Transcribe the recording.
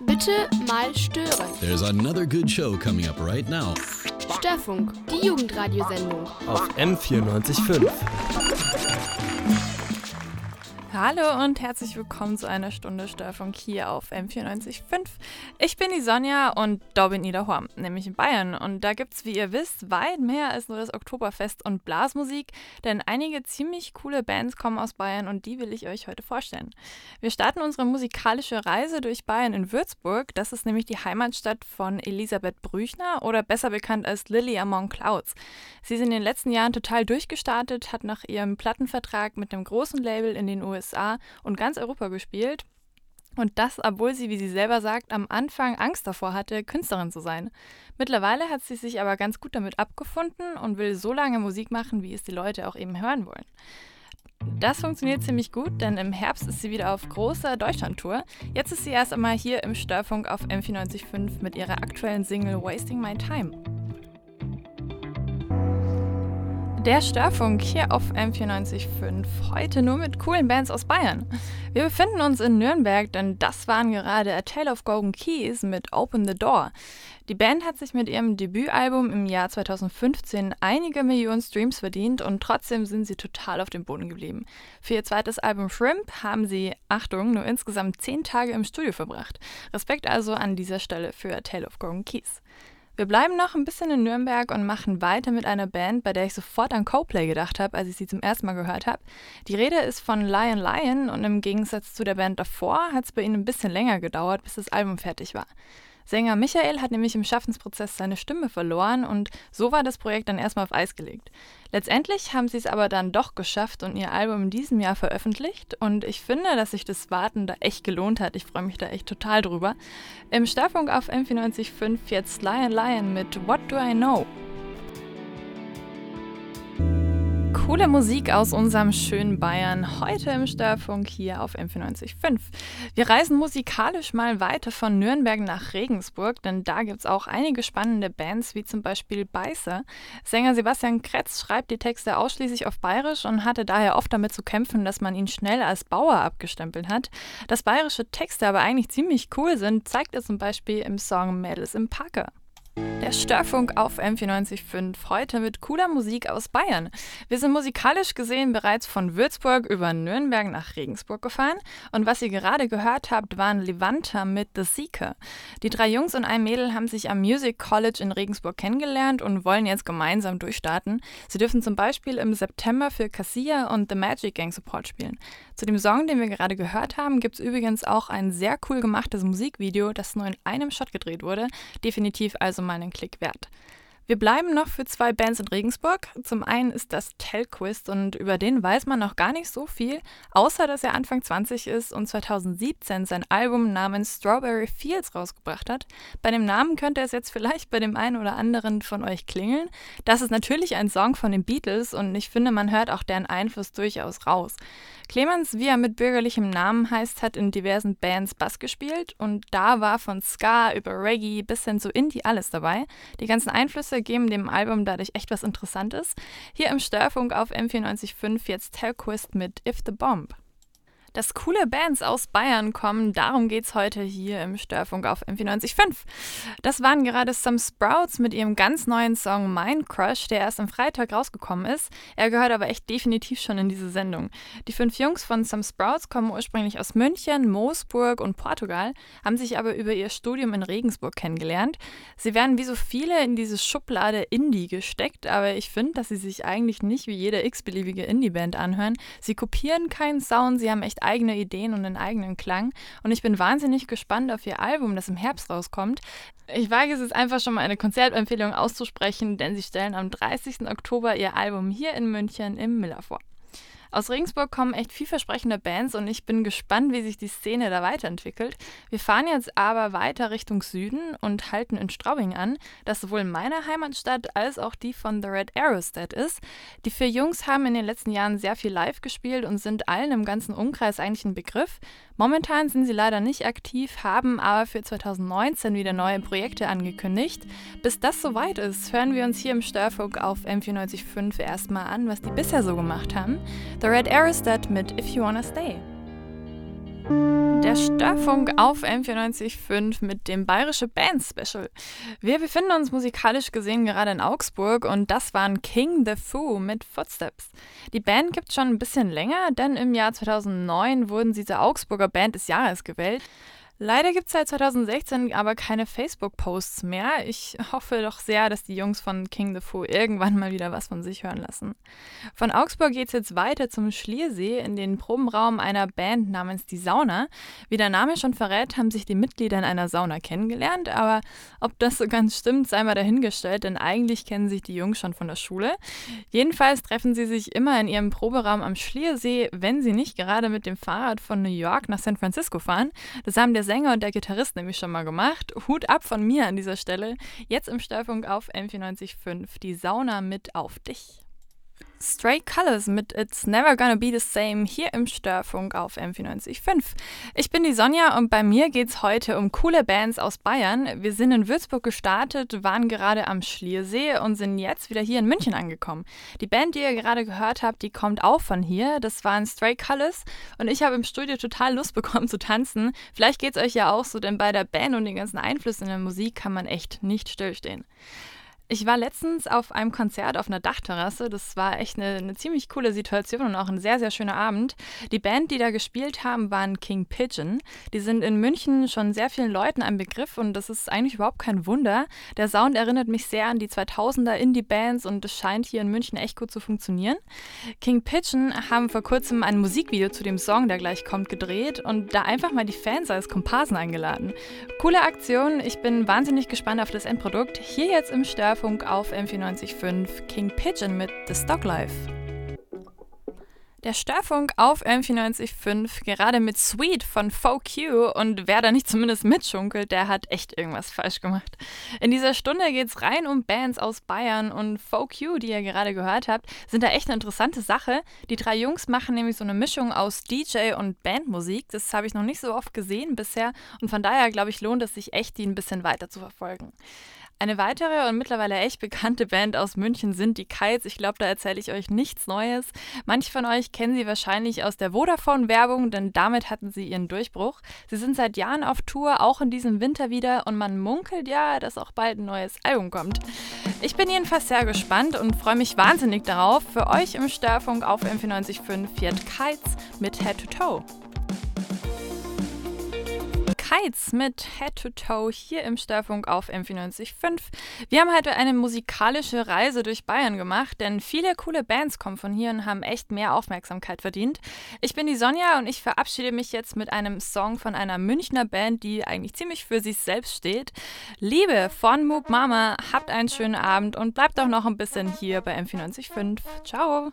Bitte mal stören. There's another good show coming up right now. Störfunk, die Jugendradiosendung. auf M94.5. Hallo und herzlich willkommen zu einer Stunde Störfunk hier auf M94.5. Ich bin die Sonja und da bin ich nämlich in Bayern. Und da gibt's, wie ihr wisst, weit mehr als nur das Oktoberfest und Blasmusik, denn einige ziemlich coole Bands kommen aus Bayern und die will ich euch heute vorstellen. Wir starten unsere musikalische Reise durch Bayern in Würzburg. Das ist nämlich die Heimatstadt von Elisabeth Brüchner oder besser bekannt als Lily Among Clouds. Sie ist in den letzten Jahren total durchgestartet, hat nach ihrem Plattenvertrag mit einem großen Label in den USA und ganz Europa gespielt. Und das, obwohl sie, wie sie selber sagt, am Anfang Angst davor hatte, Künstlerin zu sein. Mittlerweile hat sie sich aber ganz gut damit abgefunden und will so lange Musik machen, wie es die Leute auch eben hören wollen. Das funktioniert ziemlich gut, denn im Herbst ist sie wieder auf großer Deutschlandtour. Jetzt ist sie erst einmal hier im Störfunk auf M945 mit ihrer aktuellen Single Wasting My Time. Der Störfunk hier auf M945. Heute nur mit coolen Bands aus Bayern. Wir befinden uns in Nürnberg, denn das waren gerade A Tale of Golden Keys mit Open the Door. Die Band hat sich mit ihrem Debütalbum im Jahr 2015 einige Millionen Streams verdient und trotzdem sind sie total auf dem Boden geblieben. Für ihr zweites Album Shrimp haben sie, Achtung, nur insgesamt zehn Tage im Studio verbracht. Respekt also an dieser Stelle für A Tale of Golden Keys. Wir bleiben noch ein bisschen in Nürnberg und machen weiter mit einer Band, bei der ich sofort an Coplay gedacht habe, als ich sie zum ersten Mal gehört habe. Die Rede ist von Lion Lion und im Gegensatz zu der Band davor hat es bei ihnen ein bisschen länger gedauert, bis das Album fertig war. Sänger Michael hat nämlich im Schaffensprozess seine Stimme verloren und so war das Projekt dann erstmal auf Eis gelegt. Letztendlich haben sie es aber dann doch geschafft und ihr Album in diesem Jahr veröffentlicht und ich finde, dass sich das Warten da echt gelohnt hat. Ich freue mich da echt total drüber. Im Störfunk auf M495 jetzt Lion Lion mit What Do I Know? Coole Musik aus unserem schönen Bayern, heute im Störfunk hier auf M945. Wir reisen musikalisch mal weiter von Nürnberg nach Regensburg, denn da gibt es auch einige spannende Bands, wie zum Beispiel Beißer. Sänger Sebastian Kretz schreibt die Texte ausschließlich auf Bayerisch und hatte daher oft damit zu kämpfen, dass man ihn schnell als Bauer abgestempelt hat. Dass bayerische Texte aber eigentlich ziemlich cool sind, zeigt er zum Beispiel im Song Mädels im Parker. Der Störfunk auf M945, heute mit cooler Musik aus Bayern. Wir sind musikalisch gesehen bereits von Würzburg über Nürnberg nach Regensburg gefahren und was ihr gerade gehört habt, waren Levanta mit The Seeker. Die drei Jungs und ein Mädel haben sich am Music College in Regensburg kennengelernt und wollen jetzt gemeinsam durchstarten. Sie dürfen zum Beispiel im September für Cassia und The Magic Gang Support spielen. Zu dem Song, den wir gerade gehört haben, gibt es übrigens auch ein sehr cool gemachtes Musikvideo, das nur in einem Shot gedreht wurde. Definitiv also mal einen Klick wert. Wir bleiben noch für zwei Bands in Regensburg. Zum einen ist das Telquist und über den weiß man noch gar nicht so viel, außer dass er Anfang 20 ist und 2017 sein Album namens Strawberry Fields rausgebracht hat. Bei dem Namen könnte es jetzt vielleicht bei dem einen oder anderen von euch klingeln. Das ist natürlich ein Song von den Beatles und ich finde, man hört auch deren Einfluss durchaus raus. Clemens, wie er mit bürgerlichem Namen heißt, hat in diversen Bands Bass gespielt und da war von Ska über Reggae bis hin zu Indie alles dabei. Die ganzen Einflüsse geben dem Album dadurch echt was Interessantes. Hier im Störfunk auf M945 jetzt Telquist mit If the Bomb. Dass coole Bands aus Bayern kommen, darum geht's heute hier im Störfunk auf M495. Das waren gerade Some Sprouts mit ihrem ganz neuen Song Mind Crush, der erst am Freitag rausgekommen ist. Er gehört aber echt definitiv schon in diese Sendung. Die fünf Jungs von Some Sprouts kommen ursprünglich aus München, Moosburg und Portugal, haben sich aber über ihr Studium in Regensburg kennengelernt. Sie werden wie so viele in diese Schublade Indie gesteckt, aber ich finde, dass sie sich eigentlich nicht wie jede x-beliebige Indie-Band anhören. Sie kopieren keinen Sound, sie haben echt eigene Ideen und einen eigenen Klang. Und ich bin wahnsinnig gespannt auf ihr Album, das im Herbst rauskommt. Ich wage es jetzt einfach schon mal eine Konzertempfehlung auszusprechen, denn sie stellen am 30. Oktober ihr Album hier in München im Miller vor. Aus Regensburg kommen echt vielversprechende Bands und ich bin gespannt, wie sich die Szene da weiterentwickelt. Wir fahren jetzt aber weiter Richtung Süden und halten in Straubing an, das sowohl meine Heimatstadt als auch die von The Red Arrow State ist. Die vier Jungs haben in den letzten Jahren sehr viel live gespielt und sind allen im ganzen Umkreis eigentlich ein Begriff. Momentan sind sie leider nicht aktiv, haben aber für 2019 wieder neue Projekte angekündigt. Bis das soweit ist, hören wir uns hier im Störfunk auf M495 erstmal an, was die bisher so gemacht haben. The Red Aerostat mit If You Wanna Stay. Der Störfunk auf M945 mit dem Bayerische Band Special. Wir befinden uns musikalisch gesehen gerade in Augsburg und das waren King the Foo mit Footsteps. Die Band gibt schon ein bisschen länger, denn im Jahr 2009 wurden sie zur Augsburger Band des Jahres gewählt. Leider gibt es seit 2016 aber keine Facebook-Posts mehr. Ich hoffe doch sehr, dass die Jungs von King the Foo irgendwann mal wieder was von sich hören lassen. Von Augsburg geht es jetzt weiter zum Schliersee in den Probenraum einer Band namens Die Sauna. Wie der Name schon verrät, haben sich die Mitglieder in einer Sauna kennengelernt, aber ob das so ganz stimmt, sei mal dahingestellt, denn eigentlich kennen sich die Jungs schon von der Schule. Jedenfalls treffen sie sich immer in ihrem Proberaum am Schliersee, wenn sie nicht gerade mit dem Fahrrad von New York nach San Francisco fahren. Das haben der Sänger und der Gitarrist nämlich schon mal gemacht. Hut ab von mir an dieser Stelle. Jetzt im Störfunk auf M945. Die Sauna mit auf dich. Stray Colors mit It's Never Gonna Be the Same hier im Störfunk auf M945. Ich bin die Sonja und bei mir geht es heute um coole Bands aus Bayern. Wir sind in Würzburg gestartet, waren gerade am Schliersee und sind jetzt wieder hier in München angekommen. Die Band, die ihr gerade gehört habt, die kommt auch von hier. Das waren Stray Colors und ich habe im Studio total Lust bekommen zu tanzen. Vielleicht geht es euch ja auch so, denn bei der Band und den ganzen Einflüssen in der Musik kann man echt nicht stillstehen. Ich war letztens auf einem Konzert auf einer Dachterrasse. Das war echt eine, eine, ziemlich coole Situation und auch ein sehr, sehr schöner Abend. Die Band, die da gespielt haben, waren King Pigeon. Die sind in München schon sehr vielen Leuten ein Begriff und das ist eigentlich überhaupt kein Wunder. Der Sound erinnert mich sehr an die 2000er Indie-Bands und es scheint hier in München echt gut zu funktionieren. King Pigeon haben vor kurzem ein Musikvideo zu dem Song, der gleich kommt, gedreht und da einfach mal die Fans als Komparsen eingeladen. Coole Aktion. Ich bin wahnsinnig gespannt auf das Endprodukt. Hier jetzt im Stern Hörfunk auf M945 King Pigeon mit The Stock Life. Der Störfunk auf M945, gerade mit Sweet von VQ und wer da nicht zumindest mitschunkelt, der hat echt irgendwas falsch gemacht. In dieser Stunde geht es rein um Bands aus Bayern und VQ, die ihr gerade gehört habt, sind da echt eine interessante Sache. Die drei Jungs machen nämlich so eine Mischung aus DJ und Bandmusik. Das habe ich noch nicht so oft gesehen bisher und von daher glaube ich, lohnt es sich echt, die ein bisschen weiter zu verfolgen. Eine weitere und mittlerweile echt bekannte Band aus München sind die Kites. Ich glaube, da erzähle ich euch nichts Neues. Manche von euch kennen sie wahrscheinlich aus der Vodafone-Werbung, denn damit hatten sie ihren Durchbruch. Sie sind seit Jahren auf Tour, auch in diesem Winter wieder, und man munkelt ja, dass auch bald ein neues Album kommt. Ich bin jedenfalls sehr gespannt und freue mich wahnsinnig darauf. Für euch im Störfunk auf M495 Fiat Kites mit Head to Toe. Kites mit Head to Toe hier im Störfunk auf M495. Wir haben heute eine musikalische Reise durch Bayern gemacht, denn viele coole Bands kommen von hier und haben echt mehr Aufmerksamkeit verdient. Ich bin die Sonja und ich verabschiede mich jetzt mit einem Song von einer Münchner Band, die eigentlich ziemlich für sich selbst steht. Liebe von Moop Mama, habt einen schönen Abend und bleibt auch noch ein bisschen hier bei M495. Ciao!